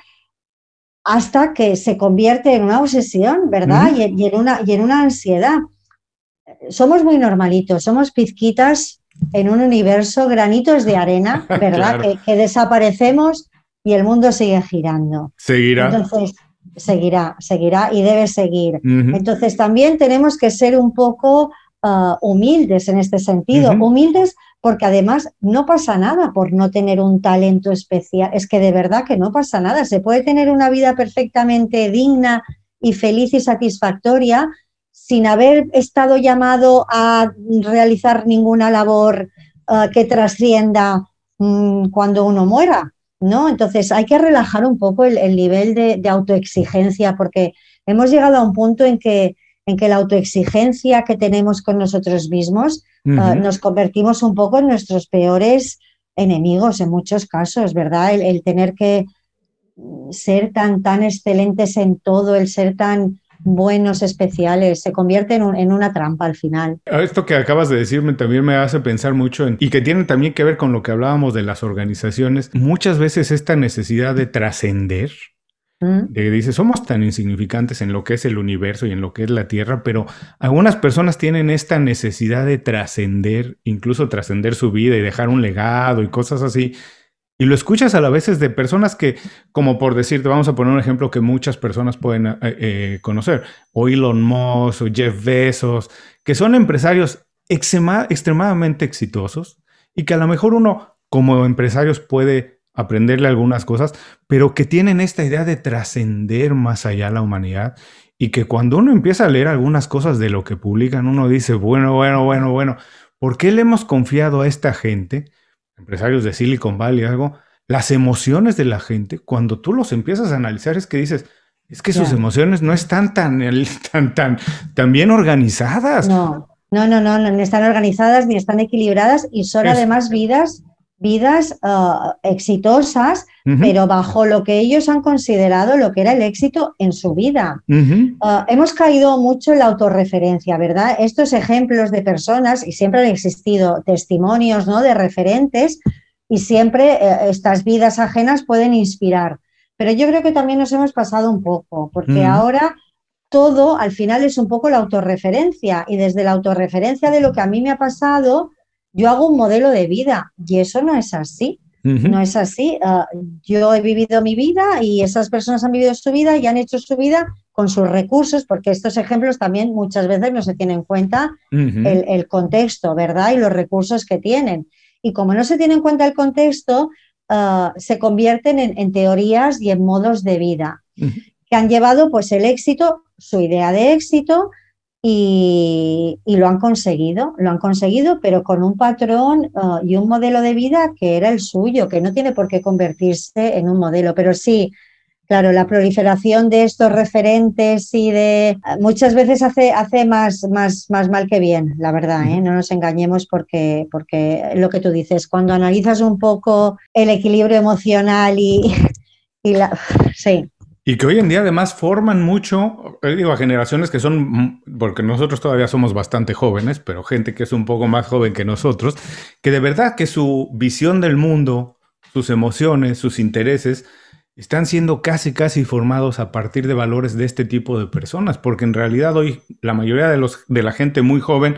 hasta que se convierte en una obsesión, ¿verdad? y, en una, y en una ansiedad. Somos muy normalitos, somos pizquitas en un universo, granitos de arena, ¿verdad? que, que, desaparecemos y el mundo sigue girando. Seguirá. Entonces, seguirá, seguirá y debe seguir. Entonces también tenemos que ser un poco ah, humildes en este sentido, humildes porque además no pasa nada por no tener un talento especial, es que de verdad que no pasa nada, se puede tener una vida perfectamente digna y feliz y satisfactoria sin haber estado llamado a realizar ninguna labor ah, que trascienda mm, cuando uno muera. ¿no? Entonces hay que relajar un poco el, nivel de, autoexigencia porque hemos llegado a un punto en que, en que la autoexigencia que tenemos con nosotros mismos ah, nos convertimos un poco en nuestros peores enemigos en muchos casos, ¿verdad? El, tener que ser tan, tan excelentes en todo, el ser tan buenos, especiales, se convierte en, una trampa al final. Esto que acabas de decirme también me hace pensar mucho en, y que tiene también que ver con lo que hablábamos de las organizaciones, muchas veces esta necesidad de trascender, de dice, somos tan insignificantes en lo que es el universo y en lo que es la Tierra, pero algunas personas tienen esta necesidad de trascender, incluso trascender su vida y dejar un legado y cosas así, y lo escuchas a la veces de personas que, como por decirte, vamos a poner un ejemplo que muchas personas pueden eh, eh, conocer, o Elon Musk, o Jeff Bezos, que son empresarios extremadamente exitosos y que a lo mejor uno como empresarios puede aprenderle algunas cosas, pero que tienen esta idea de trascender más allá a la humanidad y que cuando uno empieza a leer algunas cosas de lo que publican, uno dice, bueno, bueno, bueno, bueno, ¿por qué le hemos confiado a esta gente? empresarios de Silicon Valley, algo, las emociones de la gente, cuando tú los empiezas a analizar es que dices, es que sus emociones no están tan, tan, tan, tan bien organizadas. No, no, no, no, no, están organizadas ni están equilibradas y son además vidas vidas uh, exitosas, pero bajo lo que ellos han considerado lo que era el éxito en su vida. Uh, hemos caído mucho en la autorreferencia, ¿verdad? Estos ejemplos de personas, y siempre han existido testimonios ¿no? de referentes, y siempre eh, estas vidas ajenas pueden inspirar. Pero yo creo que también nos hemos pasado un poco, porque ahora todo al final es un poco la autorreferencia, y desde la autorreferencia de lo que a mí me ha pasado, yo hago un modelo de vida y eso no es así. No es así. Ah, yo he vivido mi vida y esas personas han vivido su vida y han hecho su vida con sus recursos, porque estos ejemplos también muchas veces no se tienen en cuenta el, contexto, ¿verdad? Y los recursos que tienen. Y como no se tiene en cuenta el contexto, ah, se convierten en, teorías y en modos de vida que han llevado pues el éxito, su idea de éxito, y, lo han conseguido, lo han conseguido, pero con un patrón uh, y un modelo de vida que era el suyo, que no tiene por qué convertirse en un modelo, pero sí, claro, la proliferación de estos referentes y de muchas veces hace, hace más, más, más mal que bien, la verdad, ¿eh? no nos engañemos porque, porque lo que tú dices, cuando analizas un poco el equilibrio emocional y, y la... Sí, y que hoy en día además forman mucho, eh, digo, a generaciones que son, mm, porque nosotros todavía somos bastante jóvenes, pero gente que es un poco más joven que nosotros, que de verdad que su visión del mundo, sus emociones, sus intereses, están siendo casi, casi formados a partir de valores de este tipo de personas, porque en realidad hoy la mayoría de, los, de la gente muy joven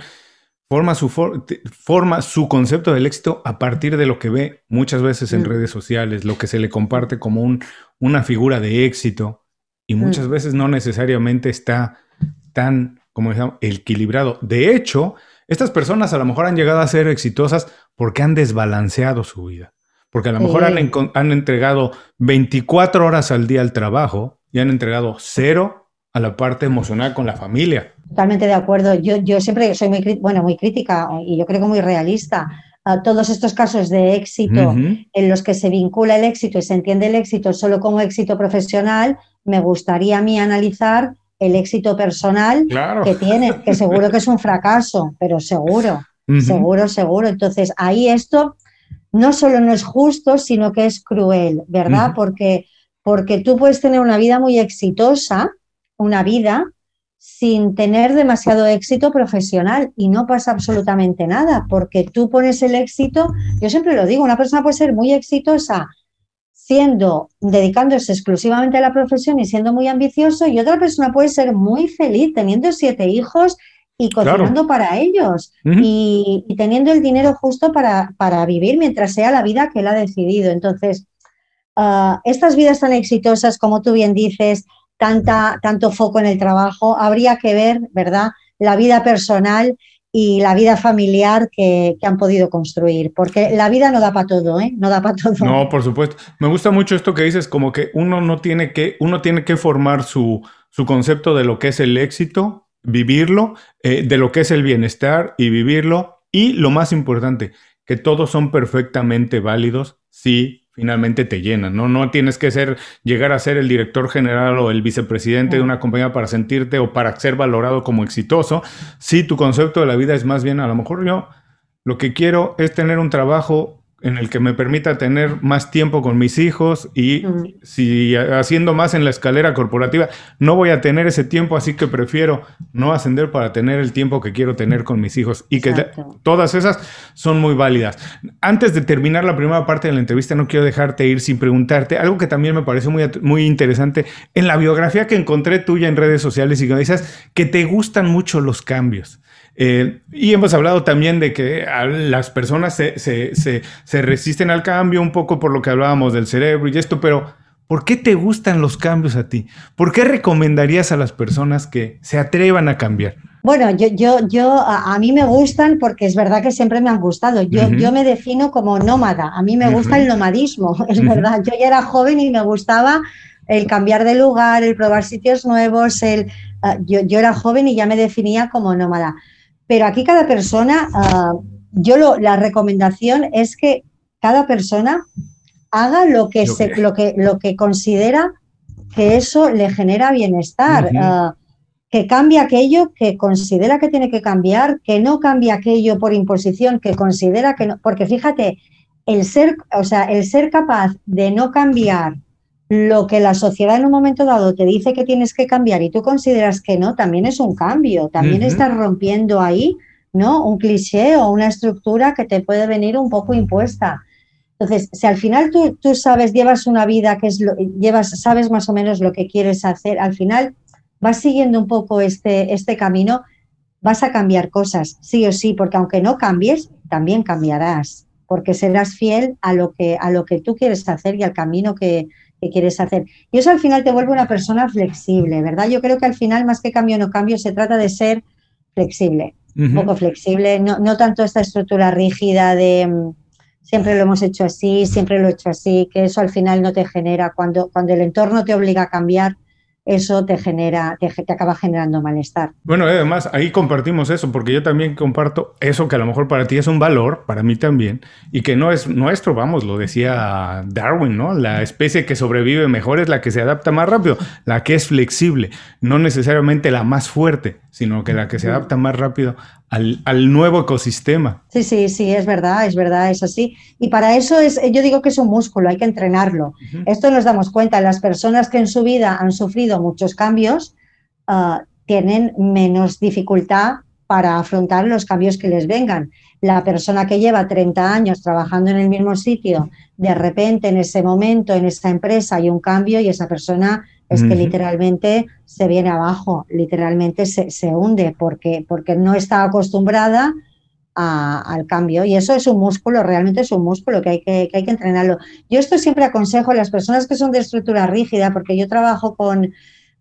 forma su, forma su concepto del éxito a partir de lo que ve muchas veces en mm. redes sociales, lo que se le comparte como un, una figura de éxito y mm. muchas veces no necesariamente está tan, como decíamos, equilibrado. De hecho, estas personas a lo mejor han llegado a ser exitosas porque han desbalanceado su vida. Porque a lo mejor han, han entregado 24 horas al día al trabajo y han entregado cero a la parte emocional con la familia. Totalmente de acuerdo. Yo, yo siempre soy muy, bueno, muy crítica y yo creo que muy realista. a todos estos casos de éxito en los que se vincula el éxito y se entiende el éxito solo como éxito profesional, me gustaría a mí analizar el éxito personal que tiene, que seguro que es un fracaso, pero seguro, seguro, seguro. Entonces, ahí esto no solo no es justo, sino que es cruel, ¿verdad? porque, porque tú puedes tener una vida muy exitosa, una vida sin tener demasiado éxito profesional y no pasa absolutamente nada, porque tú pones el éxito, yo siempre lo digo, una persona puede ser muy exitosa siendo, dedicándose exclusivamente a la profesión y siendo muy ambicioso, y otra persona puede ser muy feliz teniendo siete hijos y cocinando para ellos y, teniendo el dinero justo para, para, vivir mientras sea la vida que él ha decidido. Entonces, ah, estas vidas tan exitosas, como tú bien dices, tanta, tanto foco en el trabajo, habría que ver, ¿verdad?, la vida personal y la vida familiar que, han podido construir, porque la vida no da para todo, ¿eh? No da para todo. No, por supuesto. Me gusta mucho esto que dices, como que uno no tiene que, uno tiene que formar su, su concepto de lo que es el éxito, vivirlo, eh, de lo que es el bienestar y vivirlo, y lo más importante, que todos son perfectamente válidos si finalmente te llenan, ¿no? No tienes que ser, llegar a ser el director general o el vicepresidente de una compañía para sentirte o para ser valorado como exitoso. Si tu concepto de la vida es más bien, a lo mejor yo lo que quiero es tener un trabajo en el que me permita tener más tiempo con mis hijos y si haciendo más en la escalera corporativa no voy a tener ese tiempo, así que prefiero no ascender para tener el tiempo que quiero tener con mis hijos y que todas esas son muy válidas. Antes de terminar la primera parte de la entrevista, no quiero dejarte ir sin preguntarte algo que también me parece muy, muy interesante en la biografía que encontré tuya en redes sociales y que dices que te gustan mucho los cambios. Eh, y hemos hablado también de que las personas se, resisten al cambio un poco por lo que hablábamos del cerebro y esto, pero ¿por qué te gustan los cambios a ti? ¿Por qué recomendarías a las personas que se atrevan a cambiar? Bueno, yo, yo, yo a, mí me gustan porque es verdad que siempre me han gustado. Yo, yo me defino como nómada. A mí me gusta el nomadismo, es verdad. Yo ya era joven y me gustaba el cambiar de lugar, el probar sitios nuevos. El, ah, yo, yo era joven y ya me definía como nómada. Pero aquí cada persona, ah, yo lo, la recomendación es que cada persona haga lo que, se, lo que, lo que considera que eso le genera bienestar. Ah, que cambie aquello que considera que tiene que cambiar, que no cambie aquello por imposición, que considera que no, porque fíjate, el ser, o sea, el ser capaz de no cambiar lo que la sociedad en un momento dado te dice que tienes que cambiar y tú consideras que no, también es un cambio, también estás rompiendo ahí, ¿no? Un cliché o una estructura que te puede venir un poco impuesta. Entonces, si al final tú, tú sabes, llevas una vida que es lo, llevas, sabes más o menos lo que quieres hacer, al final vas siguiendo un poco este, este camino, vas a cambiar cosas, sí o sí, porque aunque no cambies, también cambiarás, porque serás fiel a lo que, a lo que tú quieres hacer y al camino que, quieres hacer. Y eso al final te vuelve una persona flexible, ¿verdad? Yo creo que al final, más que cambio o no cambio, se trata de ser flexible, un poco flexible, no, no tanto esta estructura rígida de mm, siempre lo hemos hecho así, siempre lo he hecho así, que eso al final no te genera, cuando, cuando el entorno te obliga a cambiar, eso te genera, te, acaba generando malestar. Bueno, además ahí compartimos eso, porque yo también comparto eso que a lo mejor para ti es un valor, para mí también, y que no es nuestro, vamos, lo decía Darwin, ¿no? La especie que sobrevive mejor es la que se adapta más rápido, la que es flexible, no necesariamente la más fuerte, sino que la que se adapta más rápido al, nuevo ecosistema. Sí, sí, sí, es verdad, es verdad, es así. Y para eso es, yo digo que es un músculo, hay que entrenarlo. Esto nos damos cuenta, las personas que en su vida han sufrido muchos cambios ah, tienen menos dificultad para afrontar los cambios que les vengan. La persona que lleva 30 años trabajando en el mismo sitio, de repente en ese momento, en esa empresa hay un cambio y esa persona es que literalmente se viene abajo, literalmente se, se hunde porque, porque no está acostumbrada al cambio. Y eso es un músculo, realmente es un músculo que hay que, que hay que entrenarlo. Yo esto siempre aconsejo a las personas que son de estructura rígida, porque yo trabajo con,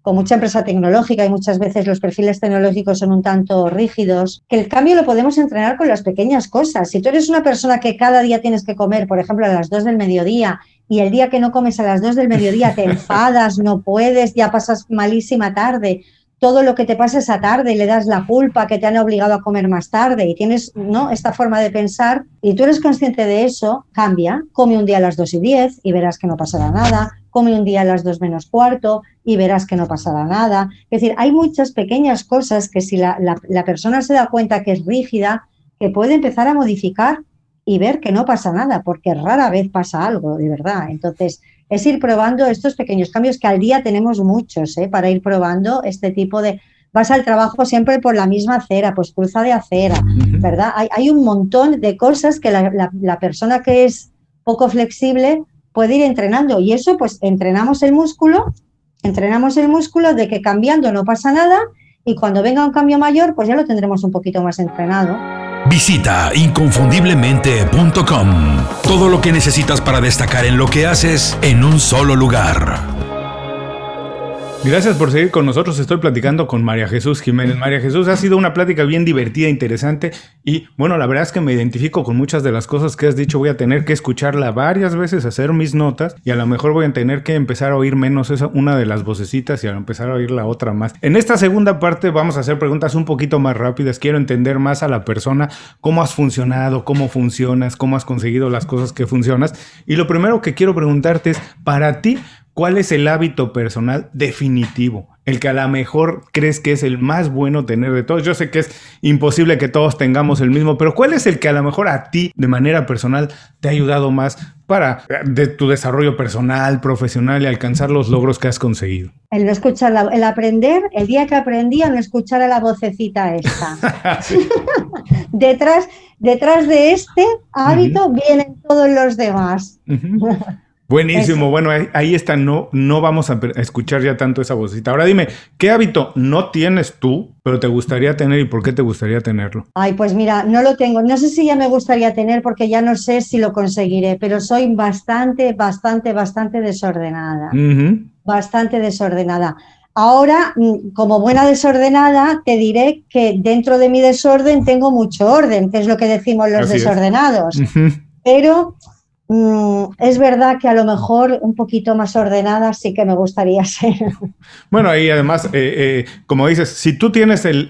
con mucha empresa tecnológica y muchas veces los perfiles tecnológicos son un tanto rígidos, que el cambio lo podemos entrenar con las pequeñas cosas. Si tú eres una persona que cada día tienes que comer, por ejemplo, a las 2 del mediodía y el día que no comes a las 2 del mediodía te enfadas, no puedes, ya pasas malísima tarde, todo lo que te pasa esa tarde le das la culpa que te han obligado a comer más tarde y tienes ¿no? esta forma de pensar y tú eres consciente de eso, cambia, come un día a las 2 y 10 y verás que no pasará nada, come un día a las 2 menos cuarto y verás que no pasará nada. Es decir, hay muchas pequeñas cosas que si la, la persona se da cuenta que es rígida, que puede empezar a modificar y ver que no pasa nada, porque rara vez pasa algo, de verdad. Entonces, es ir probando estos pequeños cambios que al día tenemos muchos, ¿eh? para ir probando este tipo de... Vas al trabajo siempre por la misma acera, pues cruza de acera, ¿verdad? Hay, un montón de cosas que la, la persona que es poco flexible puede ir entrenando y eso pues entrenamos el músculo, entrenamos el músculo de que cambiando no pasa nada y cuando venga un cambio mayor pues ya lo tendremos un poquito más entrenado. Visita inconfundiblemente.com. Todo lo que necesitas para destacar en lo que haces en un solo lugar. Gracias por seguir con nosotros. Estoy platicando con María Jesús Jiménez. María Jesús, ha sido una plática bien divertida, interesante y bueno, la verdad es que me identifico con muchas de las cosas que has dicho. Voy a tener que escucharla varias veces, hacer mis notas y a lo mejor voy a tener que empezar a oír menos esa, una de las vocecitas y a empezar a oír la otra más. En esta segunda parte vamos a hacer preguntas un poquito más rápidas. Quiero entender más a la persona, cómo has funcionado, cómo funcionas, cómo has conseguido las cosas que funcionas. Y lo primero que quiero preguntarte es, para ti, ¿Cuál es el hábito personal definitivo? El que a lo mejor crees que es el más bueno tener de todos. Yo sé que es imposible que todos tengamos el mismo, pero ¿cuál es el que a lo mejor a ti de manera personal te ha ayudado más para de tu desarrollo personal, profesional y alcanzar los logros que has conseguido? El no escuchar, el aprender, el día que aprendí a no escuchar a la vocecita esta. detrás, detrás de este hábito vienen todos los demás. Buenísimo, bueno, ahí, está, no, no vamos a escuchar ya tanto esa vocecita. Ahora dime, ¿qué hábito no tienes tú, pero te gustaría tener y por qué te gustaría tenerlo? Ay, pues mira, no lo tengo. No sé si ya me gustaría tener porque ya no sé si lo conseguiré, pero soy bastante, bastante, bastante desordenada. Bastante desordenada. Ahora, mm, como buena desordenada, te diré que dentro de mi desorden tengo mucho orden, que es lo que decimos los desordenados. Pero Mm, es verdad que a lo mejor un poquito más ordenada sí que me gustaría ser. Bueno, y además, eh, eh, como dices, si tú tienes el,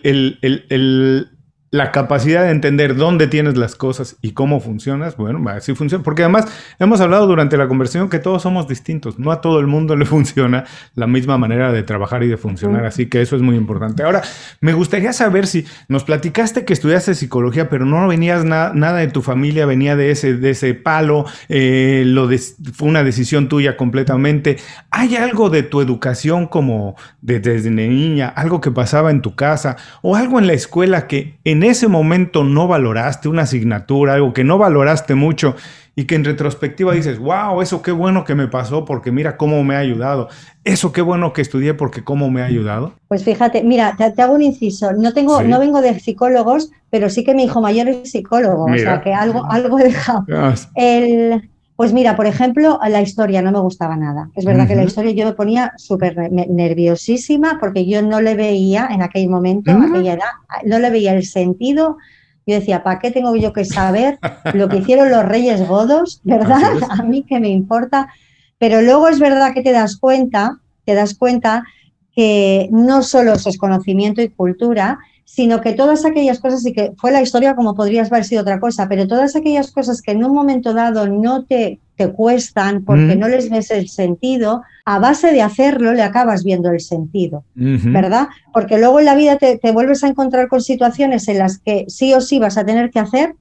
la capacidad de entender dónde tienes las cosas y cómo funcionas, bueno, así funciona. Porque además hemos hablado durante la conversación que todos somos distintos. No a todo el mundo le funciona la misma manera de trabajar y de funcionar. Así que eso es muy importante. Ahora, me gustaría saber si nos platicaste que estudiaste psicología, pero no venías nada de tu familia, venía de ese, de ese palo, eh, lo fue una decisión tuya completamente. ¿Hay algo de tu educación como desde niña, algo que pasaba en tu casa o algo en la escuela que en en ese momento no valoraste una asignatura, algo que no valoraste mucho y que en retrospectiva dices, wow, eso qué bueno que me pasó porque mira cómo me ha ayudado, eso qué bueno que estudié porque cómo me ha ayudado? Pues fíjate, mira, te, hago un inciso, no, tengo, no vengo de psicólogos, pero sí que mi hijo mayor es psicólogo, o sea que algo, algo he dejado. El, pues mira, por ejemplo, la historia no me gustaba nada. Es verdad que la historia yo me ponía súper nerviosísima porque yo no le veía en aquel momento, en aquella edad, no le veía el sentido. Yo decía, ¿para qué tengo yo que saber lo que hicieron los reyes godos? ¿Verdad? A mí que me importa. Pero luego es verdad que te das cuenta, te das cuenta que no solo eso es conocimiento y cultura, sino que todas aquellas cosas, y que fue la historia como podrías haber sido otra cosa, pero todas aquellas cosas que en un momento dado no te, te cuestan porque no les ves el sentido, a base de hacerlo le acabas viendo el sentido, ¿verdad? Porque luego en la vida te, vuelves a encontrar con situaciones en las que sí o sí vas a tener que hacer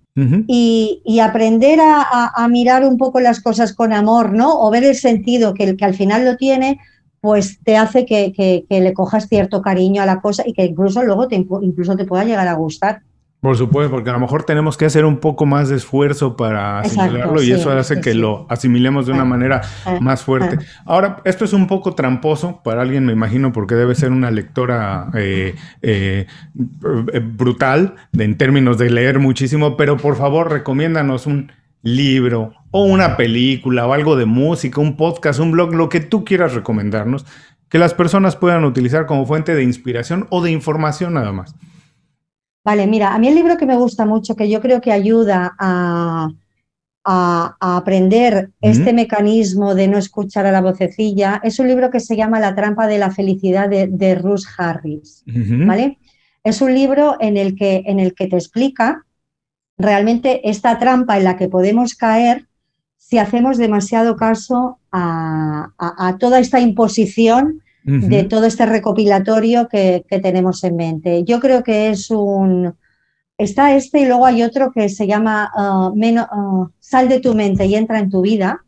y, aprender a, mirar un poco las cosas con amor, ¿no? O ver el sentido que, el que al final lo tiene, pues te hace que, le cojas cierto cariño a la cosa y que incluso luego te, incluso te pueda llegar a gustar. Por supuesto, porque a lo mejor tenemos que hacer un poco más de esfuerzo para asimilarlo y eso hace que lo asimilemos de una manera más fuerte. Ahora, esto es un poco tramposo para alguien, me imagino, porque debe ser una lectora eh, eh, brutal en términos de leer muchísimo, pero por favor, recomiéndanos un libro o una película o algo de música, un podcast, un blog, lo que tú quieras recomendarnos, que las personas puedan utilizar como fuente de inspiración o de información nada más. Vale, mira, a mí el libro que me gusta mucho, que yo creo que ayuda a, aprender este mecanismo de no escuchar a la vocecilla, es un libro que se llama La trampa de la felicidad de, de Ruth Harris, ¿vale? Es un libro en el que, en el que te explica realmente esta trampa en la que podemos caer si hacemos demasiado caso a, toda esta imposición de todo este recopilatorio que, tenemos en mente. Yo creo que es un... Está este y luego hay otro que se llama uh, uh, Sal de tu mente y entra en tu vida,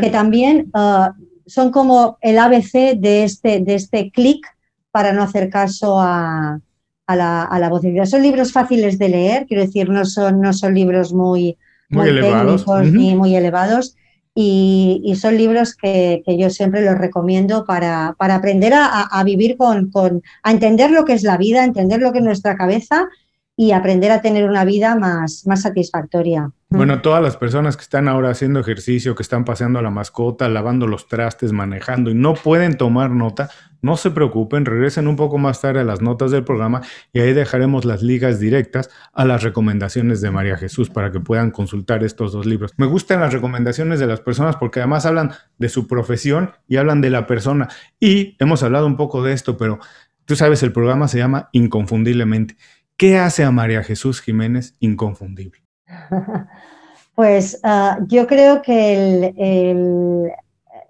que también uh, son como el ABC de este, de este clic para no hacer caso a, a la, a la Son libros fáciles de leer, quiero decir, no son, no son libros muy, muy, técnicos ni muy elevados. Y, son libros que, yo siempre los recomiendo para, para aprender a, vivir con, con, a entender lo que es la vida, a entender lo que es nuestra cabeza y aprender a tener una vida más, más satisfactoria. Bueno, todas las personas que están ahora haciendo ejercicio, que están paseando a la mascota, lavando los trastes, manejando y no pueden tomar nota, no se preocupen, regresen un poco más tarde a las notas del programa y ahí dejaremos las ligas directas a las recomendaciones de María Jesús para que puedan consultar estos dos libros. Me gustan las recomendaciones de las personas porque además hablan de su profesión y hablan de la persona. Y hemos hablado un poco de esto, pero tú sabes, el programa se llama Inconfundiblemente. ¿Qué hace a María Jesús Jiménez inconfundible? Pues ah, yo creo que el,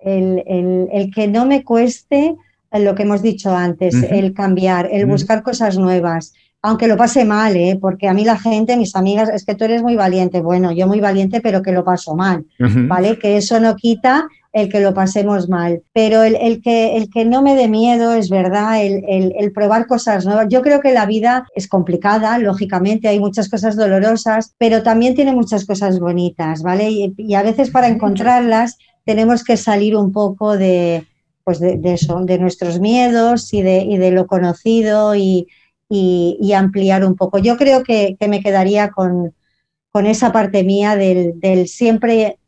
el, que no me cueste lo que hemos dicho antes, el cambiar, el buscar cosas nuevas, aunque lo pase mal, ¿eh? porque a mí la gente, mis amigas, es que tú eres muy valiente. Bueno, yo muy valiente, pero que lo paso mal, ¿vale? Que eso no quita el que lo pasemos mal. Pero el, que, el que no me dé miedo, es verdad, el, probar cosas nuevas. Yo creo que la vida es complicada, lógicamente, hay muchas cosas dolorosas, pero también tiene muchas cosas bonitas, ¿vale? Y, a veces para encontrarlas tenemos que salir un poco de, pues de, eso, de nuestros miedos y de, y de lo conocido y, y, ampliar un poco. Yo creo que, que me quedaría con, con esa parte mía del, del siempre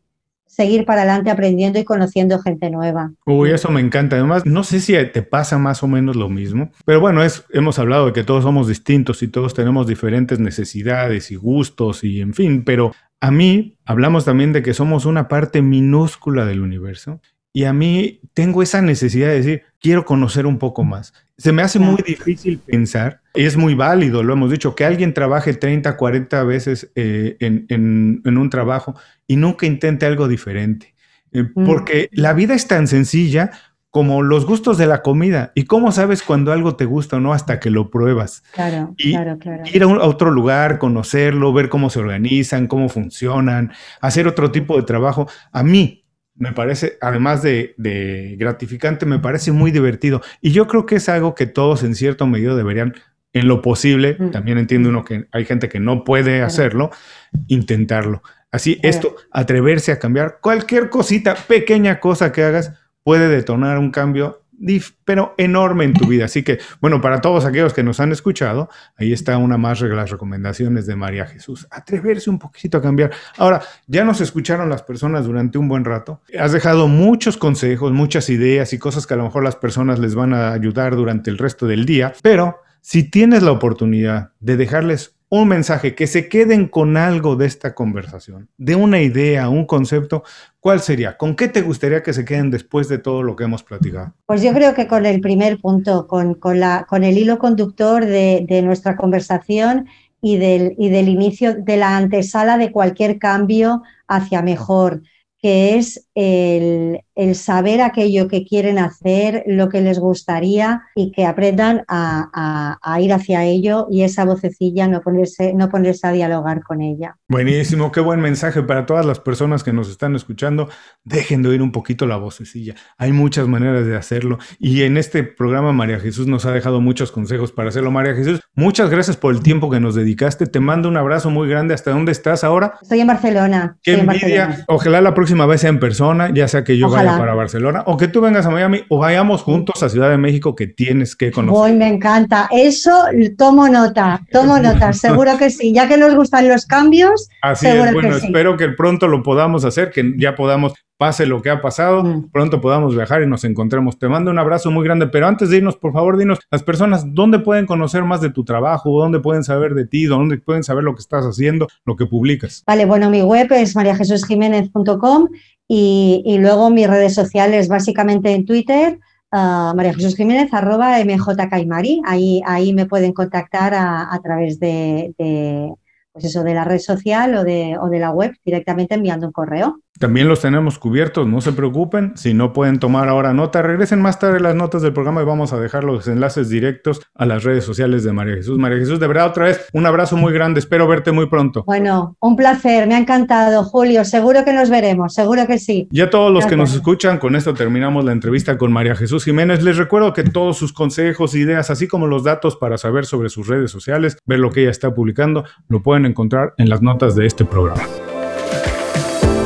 seguir para adelante aprendiendo y conociendo gente nueva. Uy, eso me encanta. Además, no sé si te pasa más o menos lo mismo, pero bueno, es, hemos hablado de que todos somos distintos y todos tenemos diferentes necesidades y gustos y en fin, pero a mí hablamos también de que somos una parte minúscula del universo y a mí tengo esa necesidad de decir, quiero conocer un poco más. Se me hace muy difícil pensar, y es muy válido, lo hemos dicho, que alguien trabaje 30, 40 veces eh, en, un trabajo y nunca intente algo diferente. Eh, mm. Porque la vida es tan sencilla como los gustos de la comida. ¿Y cómo sabes cuando algo te gusta o no hasta que lo pruebas? Claro, claro, claro. Ir a, otro lugar, conocerlo, ver cómo se organizan, cómo funcionan, hacer otro tipo de trabajo. A mí me parece, además de, gratificante, me parece muy divertido. Y yo creo que es algo que todos en cierto medio deberían, en lo posible, mm. también entiende uno que hay gente que no puede hacerlo, intentarlo. Así, esto, atreverse a cambiar cualquier cosita, pequeña cosa que hagas, puede detonar un cambio pero enorme en tu vida. Así que, bueno, para todos aquellos que nos han escuchado, ahí está una más de las recomendaciones de María Jesús. Atreverse un poquito a cambiar. Ahora, ya nos escucharon las personas durante un buen rato. Has dejado muchos consejos, muchas ideas y cosas que a lo mejor las personas les van a ayudar durante el resto del día, pero si tienes la oportunidad de dejarles un mensaje, que se queden con algo de esta conversación, de una idea, un concepto, ¿cuál sería? ¿Con qué te gustaría que se queden después de todo lo que hemos platicado? Pues yo creo que con el primer punto, con, la, con el hilo conductor de, nuestra conversación y del, y del inicio de la antesala de cualquier cambio hacia mejor que es el, saber aquello que quieren hacer, lo que les gustaría y que aprendan a, ir hacia ello y esa vocecilla no ponerse, no ponerse a dialogar con ella. Buenísimo, qué buen mensaje para todas las personas que nos están escuchando. Dejen de oír un poquito la vocecilla. Hay muchas maneras de hacerlo y en este programa María Jesús nos ha dejado muchos consejos para hacerlo. María Jesús, muchas gracias por el tiempo que nos dedicaste. Te mando un abrazo muy grande. ¿Hasta dónde estás ahora? Estoy en Barcelona. Qué envidia. Ojalá la próxima vez sea en persona, ya sea que yo para Barcelona o que tú vengas a Miami o vayamos juntos a Ciudad de México que tienes que conocer. Hoy me encanta. Eso tomo nota, tomo nota, seguro que sí. Ya que nos gustan los cambios. Así es, bueno, espero que pronto lo podamos hacer, que ya podamos pase lo que ha pasado, pronto podamos viajar y nos encontremos. Te mando un abrazo muy grande, pero antes de irnos, por favor, dinos las personas dónde pueden conocer más de tu trabajo, dónde pueden saber de ti, dónde pueden saber lo que estás haciendo, lo que publicas. Vale, bueno, mi web es mariajesusjiménez.com y, y, luego mis redes sociales, básicamente en Twitter, uh, María Jesús Jiménez, arroba mjcaimari. Ahí, ahí me pueden contactar a, través de, de, pues eso, de la red social o de, o de la web directamente enviando un correo. También los tenemos cubiertos, no se preocupen. Si no pueden tomar ahora nota, regresen más tarde las notas del programa y vamos a dejar los enlaces directos a las redes sociales de María Jesús. María Jesús, de verdad, otra vez, un abrazo muy grande. Espero verte muy pronto. Bueno, un placer, me ha encantado, Julio. Seguro que nos veremos, seguro que sí. Y a todos los que nos escuchan, con esto terminamos la entrevista con María Jesús Jiménez. Les recuerdo que todos sus consejos, ideas, así como los datos para saber sobre sus redes sociales, ver lo que ella está publicando, lo encontrar en las notas de este programa.